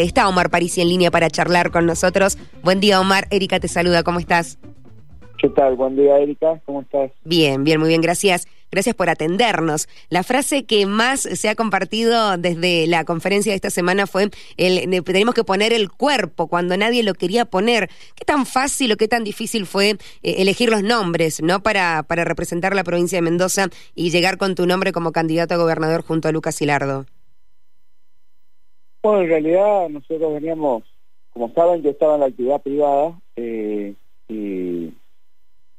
Este, está Omar Parisi en línea para charlar con nosotros. Buen día, Omar. Erika te saluda, ¿cómo estás? ¿Qué tal? Buen día, Erika. ¿Cómo estás? Bien, bien, muy bien, gracias. Gracias por atendernos. La frase que más se ha compartido desde la conferencia de esta semana fue el tenemos que poner el cuerpo cuando nadie lo quería poner. ¿Qué tan fácil o qué tan difícil fue eh, elegir los nombres, no para para representar la provincia de Mendoza y llegar con tu nombre como candidato a gobernador junto a Lucas Hilardo? Bueno, en realidad nosotros veníamos, como saben, yo estaba en la actividad privada eh, y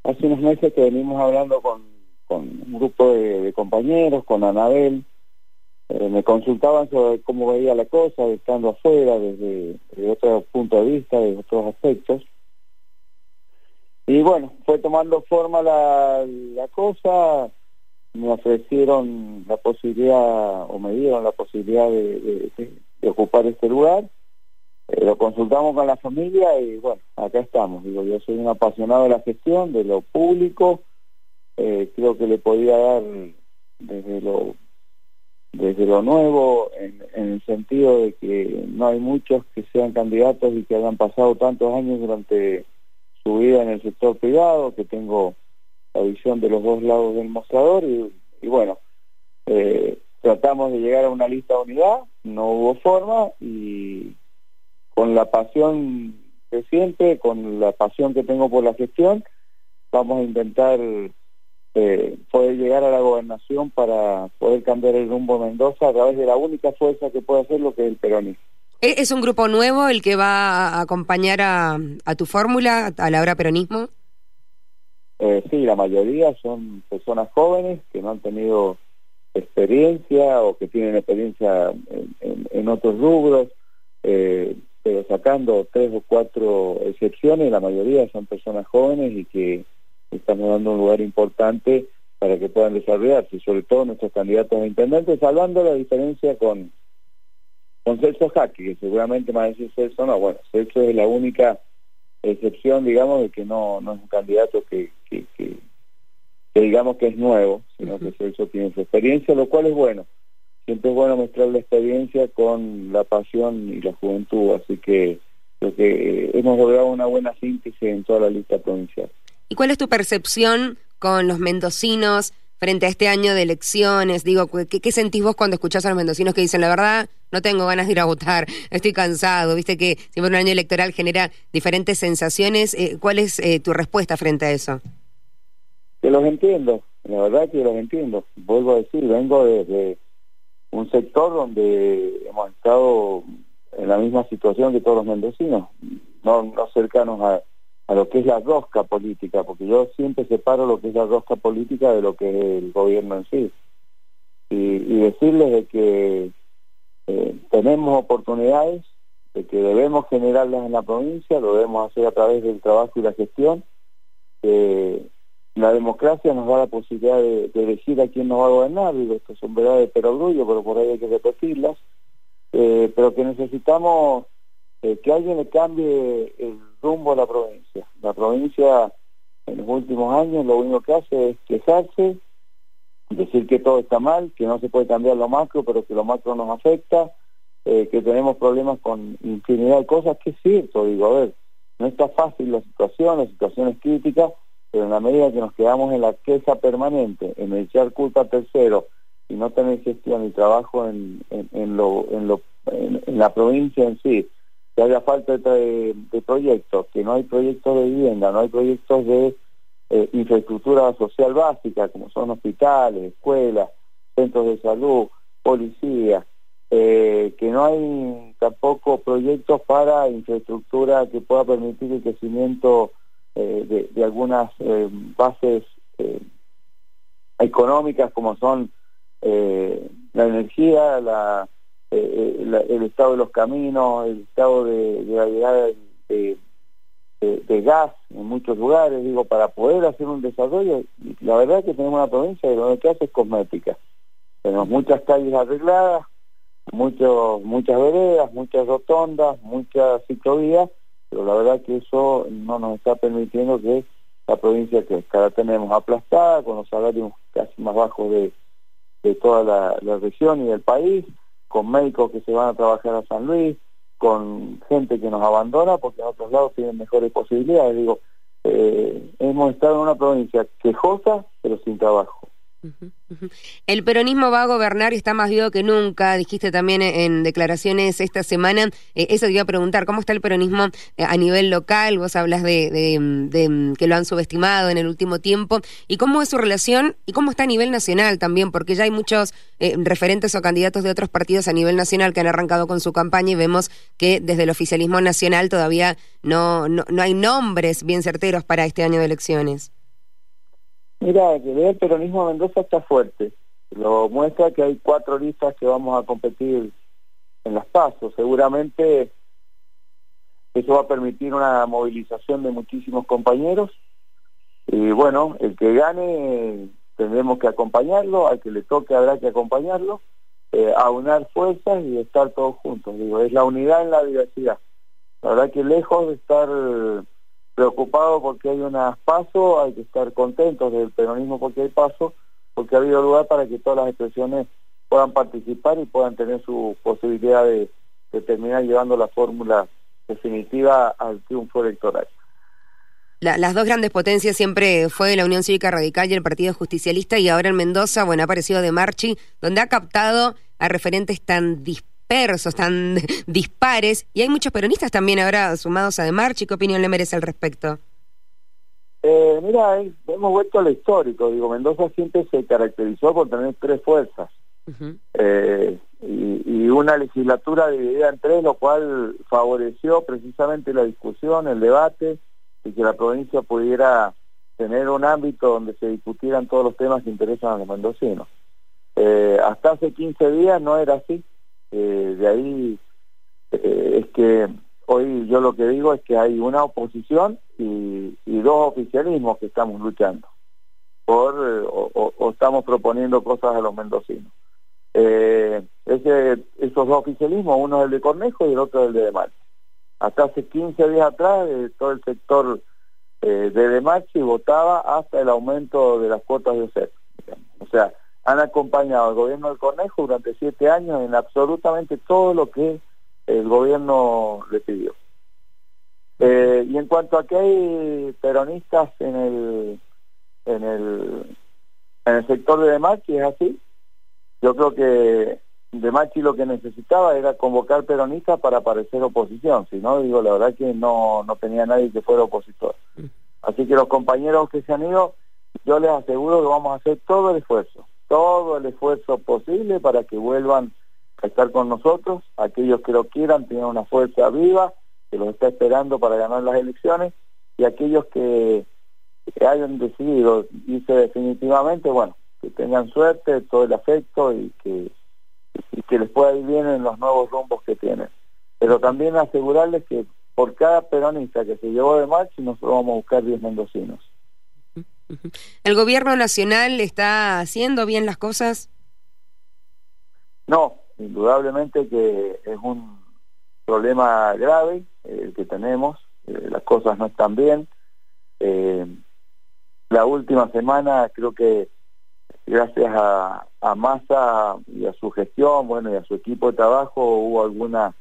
hace unos meses que venimos hablando con, un grupo de, compañeros, con Anabel, eh, me consultaban sobre cómo veía la cosa, estando afuera, desde, otro punto de vista, desde otros aspectos. Y bueno, fue tomando forma la, la cosa, me ofrecieron la posibilidad, o me dieron la posibilidad de ocupar este lugar eh, lo consultamos con la familia y bueno, acá estamos. Digo, yo soy un apasionado de la gestión, de lo público. Eh, creo que le podía dar desde lo desde lo nuevo en, el sentido de que no hay muchos que sean candidatos y que hayan pasado tantos años durante su vida en el sector privado, que tengo la visión de los dos lados del mostrador y, bueno, eh, tratamos de llegar a una lista de unidad, no hubo forma y con la pasión que siempre, con la pasión que tengo por la gestión, vamos a intentar eh, poder llegar a la gobernación para poder cambiar el rumbo de Mendoza a través de la única fuerza que puede hacer lo que es el peronismo. ¿Es un grupo nuevo el que va a acompañar a, tu fórmula, a la hora peronismo? Eh, sí, la mayoría son personas jóvenes que no han tenido experiencia o que tienen experiencia en, otros rubros. Eh, pero sacando tres o cuatro excepciones, la mayoría son personas jóvenes y que estamos dando un lugar importante para que puedan desarrollarse, sobre todo nuestros candidatos a intendentes, salvando la diferencia con, con Celso Jaque, que seguramente más decir Celso no, bueno, Celso es la única excepción, digamos, de que no, no es un candidato que, que, digamos que es nuevo, sino que Celso tiene su experiencia, lo cual es bueno siempre es bueno mostrar la experiencia con la pasión y la juventud, así que creo que hemos logrado una buena síntesis en toda la lista provincial. ¿Y cuál es tu percepción con los mendocinos frente a este año de elecciones? Digo, ¿qué, sentís vos cuando escuchás a los mendocinos que dicen la verdad? No tengo ganas de ir a votar, estoy cansado, viste que siempre un año electoral genera diferentes sensaciones. Eh, ¿Cuál es eh, tu respuesta frente a eso? Que los entiendo, la verdad que los entiendo. Vuelvo a decir, vengo de un sector donde hemos estado en la misma situación que todos los mendocinos, no, no cercanos a, a lo que es la rosca política, porque yo siempre separo lo que es la rosca política de lo que es el gobierno en sí. Y, decirles de que eh, tenemos oportunidades, de que debemos generarlas en la provincia, lo debemos hacer a través del trabajo y la gestión, que la democracia nos da la posibilidad de, elegir a quién nos va a gobernar, digo, esto son verdades de perogrullo, pero por ahí hay que repetirlas, eh, pero que necesitamos eh, que alguien le cambie el rumbo a la provincia. La provincia en los últimos años lo único que hace es quejarse, decir que todo está mal, que no se puede cambiar lo macro, pero que lo macro nos afecta, eh, que tenemos problemas con infinidad de cosas, que es cierto, digo, a ver, no está fácil la situación, la situación es crítica, pero en la medida que nos quedamos en la queja permanente, en echar culpa a y no tener gestión y trabajo en, en, lo, en, lo, en, la provincia en sí, que haya falta de, proyectos, que no hay proyectos de vivienda, no hay proyectos de eh, infraestructura social básica, como son hospitales, escuelas, centros de salud, policía, eh, que no hay tampoco proyectos para infraestructura que pueda permitir el crecimiento eh, de, algunas eh, bases eh, económicas como son la energía, la, el estado de los caminos, el estado de, la llegada de, de, gas en muchos lugares, digo, para poder hacer un desarrollo, la verdad es que tenemos una provincia que lo que hace es cosmética. Tenemos muchas calles arregladas, muchos, muchas veredas, muchas rotondas, muchas ciclovías, pero la verdad que eso no nos está permitiendo que la provincia crezca. La tenemos aplastada con los salarios casi más bajos de, de toda la, región y del país, con médicos que se van a trabajar a San Luis, con gente que nos abandona porque en otros lados tienen mejores posibilidades. Digo, eh, hemos estado en una provincia quejosa pero sin trabajo. El peronismo va a gobernar y está más vivo que nunca, dijiste también en declaraciones esta semana. Eh, eso te iba a preguntar, ¿cómo está el peronismo eh, a nivel local? Vos hablas de, que lo han subestimado en el último tiempo. ¿Y cómo es su relación y cómo está a nivel nacional también? Porque ya hay muchos eh, referentes o candidatos de otros partidos a nivel nacional que han arrancado con su campaña y vemos que desde el oficialismo nacional todavía no, no, no hay nombres bien certeros para este año de elecciones. Mira, que el peronismo Mendoza está fuerte. Lo muestra que hay cuatro listas que vamos a competir en las pasos. Seguramente eso va a permitir una movilización de muchísimos compañeros. Y bueno, el que gane tendremos que acompañarlo, al que le toque habrá que acompañarlo, eh, aunar fuerzas y estar todos juntos. Digo, es la unidad en la diversidad. La verdad que lejos de estar preocupado porque hay unas pasos, hay que estar contentos del peronismo porque hay paso, porque ha habido lugar para que todas las expresiones puedan participar y puedan tener su posibilidad de, terminar llevando la fórmula definitiva al triunfo electoral. las dos grandes potencias siempre fue la Unión Cívica Radical y el Partido Justicialista y ahora en Mendoza, bueno, ha aparecido de Marchi, donde ha captado a referentes tan dispares dispersos, tan dispares, y hay muchos peronistas también ahora sumados a De Marchi. ¿Qué opinión le merece al respecto? Eh, mira, hemos vuelto a lo histórico. Digo, Mendoza siempre se caracterizó por tener tres fuerzas eh, y, una legislatura dividida en tres, lo cual favoreció precisamente la discusión, el debate y que la provincia pudiera tener un ámbito donde se discutieran todos los temas que interesan a los mendocinos. Eh, hasta hace 15 días no era así. Eh, de ahí eh, es que hoy yo lo que digo es que hay una oposición y, dos oficialismos que estamos luchando por eh, o, estamos proponiendo cosas a los mendocinos. ese, esos dos oficialismos, uno es el de Cornejo y el otro es el de Demachi. Hasta hace 15 días atrás todo el sector de Demachi votaba hasta el aumento de las cuotas de OCEP. O sea, han acompañado al gobierno del Cornejo durante siete años en absolutamente todo lo que el gobierno le pidió. Eh, y en cuanto a que hay peronistas en el en el en el sector de Demachi es así. Yo creo que Demachi lo que necesitaba era convocar peronistas para parecer oposición, si no, digo, la verdad que no, no tenía nadie que fuera opositor. Mm. Así que los compañeros que se han ido, yo les aseguro que vamos a hacer todo el esfuerzo todo el esfuerzo posible para que vuelvan a estar con nosotros, aquellos que lo quieran, tienen una fuerza viva, que los está esperando para ganar las elecciones, y aquellos que, hayan decidido irse definitivamente, bueno, que tengan suerte, todo el afecto y que, y que les pueda ir bien en los nuevos rumbos que tienen. Pero también asegurarles que por cada peronista que se llevó de marcha, nosotros vamos a buscar 10 mendocinos. ¿El gobierno nacional está haciendo bien las cosas? No, indudablemente que es un problema grave el que tenemos, eh, las cosas no están bien. Eh, la última semana creo que gracias a, a Massa y a su gestión, bueno, y a su equipo de trabajo hubo alguna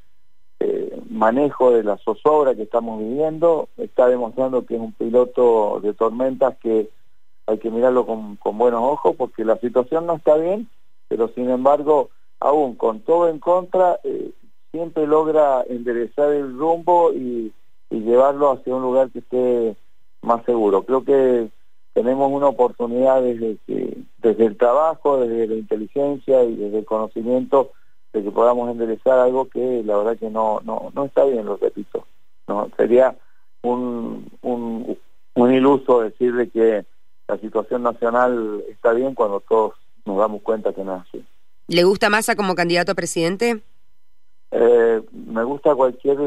eh, manejo de la zozobra que estamos viviendo, está demostrando que es un piloto de tormentas que hay que mirarlo con, buenos ojos porque la situación no está bien, pero sin embargo, aún con todo en contra, eh, siempre logra enderezar el rumbo y, llevarlo hacia un lugar que esté más seguro. Creo que tenemos una oportunidad desde, que, desde el trabajo, desde la inteligencia y desde el conocimiento de que podamos enderezar algo que la verdad que no, no, no está bien, lo repito. No, sería un, un, un iluso decirle que la situación nacional está bien cuando todos nos damos cuenta que no es así. ¿Le gusta Massa como candidato a presidente? Eh, me gusta cualquier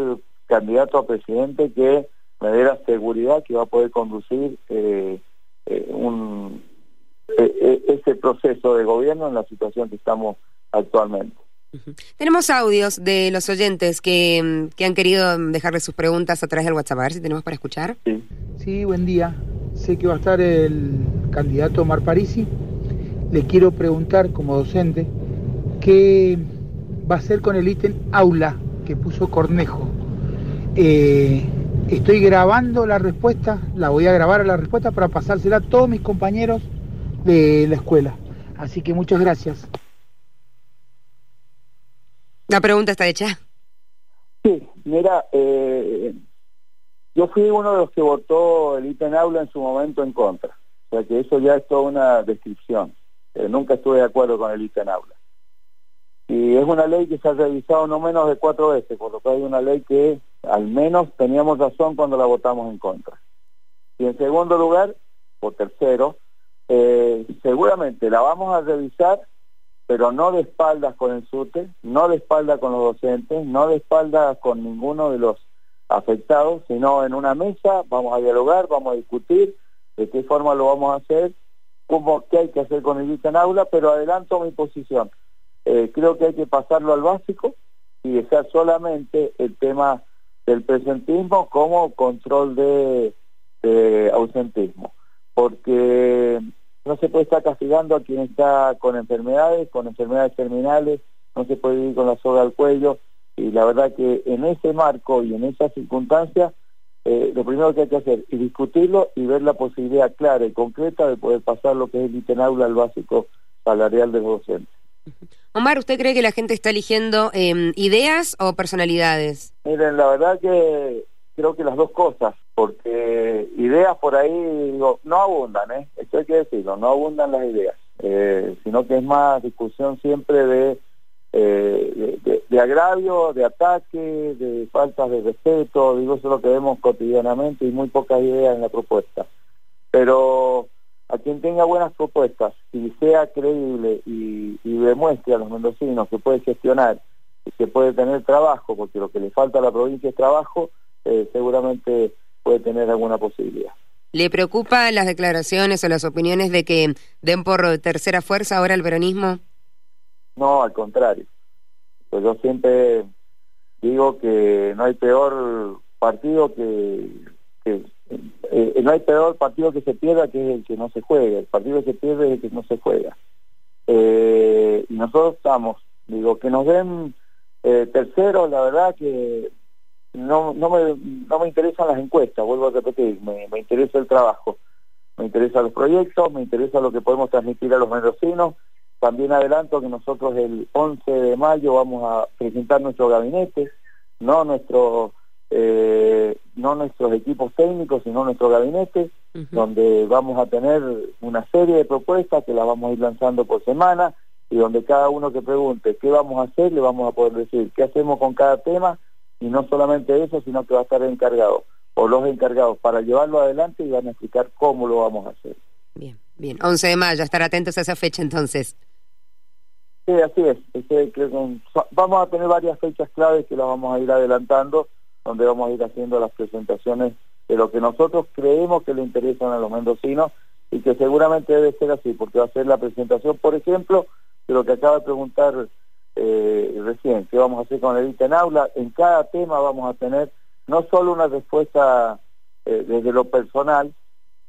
candidato a presidente que me dé la seguridad que va a poder conducir eh, eh, un, ese proceso de gobierno en la situación que estamos actualmente. Tenemos audios de los oyentes que, que, han querido dejarle sus preguntas a través del WhatsApp. A ver si tenemos para escuchar. Sí, sí buen día sé que va a estar el candidato Omar Parisi. Le quiero preguntar como docente qué va a hacer con el ítem aula que puso Cornejo. Eh, estoy grabando la respuesta, la voy a grabar a la respuesta para pasársela a todos mis compañeros de la escuela. Así que muchas gracias. La pregunta está hecha. Sí, mira, eh, yo fui uno de los que votó el ítem aula en su momento en contra. O sea que eso ya es toda una descripción. Eh, nunca estuve de acuerdo con el ítem aula. Y es una ley que se ha revisado no menos de cuatro veces, por lo que hay una ley que al menos teníamos razón cuando la votamos en contra. Y en segundo lugar, o tercero, eh, seguramente la vamos a revisar, pero no de espaldas con el SUTE, no de espaldas con los docentes, no de espaldas con ninguno de los afectados, sino en una mesa, vamos a dialogar, vamos a discutir de qué forma lo vamos a hacer, cómo, qué hay que hacer con el ITA en aula, pero adelanto mi posición. Eh, creo que hay que pasarlo al básico y dejar solamente el tema del presentismo como control de, ausentismo, porque no se puede estar castigando a quien está con enfermedades, con enfermedades terminales, no se puede ir con la soga al cuello, y la verdad que en ese marco y en esas circunstancias, eh, lo primero que hay que hacer es discutirlo y ver la posibilidad clara y concreta de poder pasar lo que es el ítem aula al básico salarial de los docentes. Omar, ¿usted cree que la gente está eligiendo em, ideas o personalidades? Miren, la verdad que creo que las dos cosas, porque ideas por ahí digo, no abundan, ¿eh? esto hay que decirlo, no abundan las ideas, eh, sino que es más discusión siempre de, eh, de, agravio, de ataque, de faltas de respeto, digo, eso es lo que vemos cotidianamente y muy pocas ideas en la propuesta. Pero a quien tenga buenas propuestas y sea creíble y, demuestre a los mendocinos que puede gestionar y que puede tener trabajo, porque lo que le falta a la provincia es trabajo, eh, seguramente puede tener alguna posibilidad. ¿Le preocupan las declaraciones o las opiniones de que den por tercera fuerza ahora el veronismo? No, al contrario. Pues yo siempre digo que no hay peor partido que, eh, no hay peor partido que se pierda que el que no se juega. El partido que se pierde es el que no se juega. Eh, y nosotros estamos, digo, que nos den eh, tercero, la verdad que no, no, me, no me interesan las encuestas, vuelvo a repetir, me, me interesa el trabajo, me interesan los proyectos, me interesa lo que podemos transmitir a los mendocinos. También adelanto que nosotros el 11 de mayo vamos a presentar nuestro gabinete, no nuestro eh, no nuestros equipos técnicos, sino nuestro gabinete, donde vamos a tener una serie de propuestas que las vamos a ir lanzando por semana y donde cada uno que pregunte qué vamos a hacer, le vamos a poder decir qué hacemos con cada tema y no solamente eso, sino que va a estar encargado o los encargados para llevarlo adelante y van a explicar cómo lo vamos a hacer. Bien, bien. 11 de mayo, estar atentos a esa fecha entonces. Sí, así es. vamos a tener varias fechas claves que las vamos a ir adelantando donde vamos a ir haciendo las presentaciones de lo que nosotros creemos que le interesan a los mendocinos y que seguramente debe ser así, porque va a ser la presentación, por ejemplo, de lo que acaba de preguntar eh, recién, qué vamos a hacer con el ITA en aula. En cada tema vamos a tener no solo una respuesta eh, desde lo personal,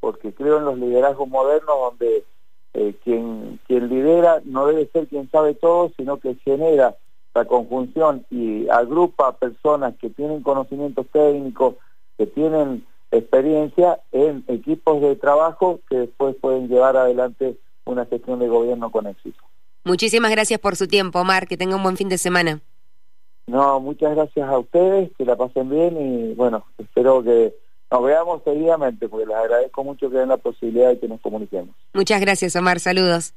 porque creo en los liderazgos modernos donde eh, quien, quien lidera no debe ser quien sabe todo, sino que genera la conjunción y agrupa personas que tienen conocimientos técnicos, que tienen experiencia en equipos de trabajo que después pueden llevar adelante una gestión de gobierno con éxito. Muchísimas gracias por su tiempo, Omar, que tenga un buen fin de semana. No, muchas gracias a ustedes, que la pasen bien y bueno, espero que nos veamos seguidamente, porque les agradezco mucho que den la posibilidad de que nos comuniquemos. Muchas gracias, Omar, saludos.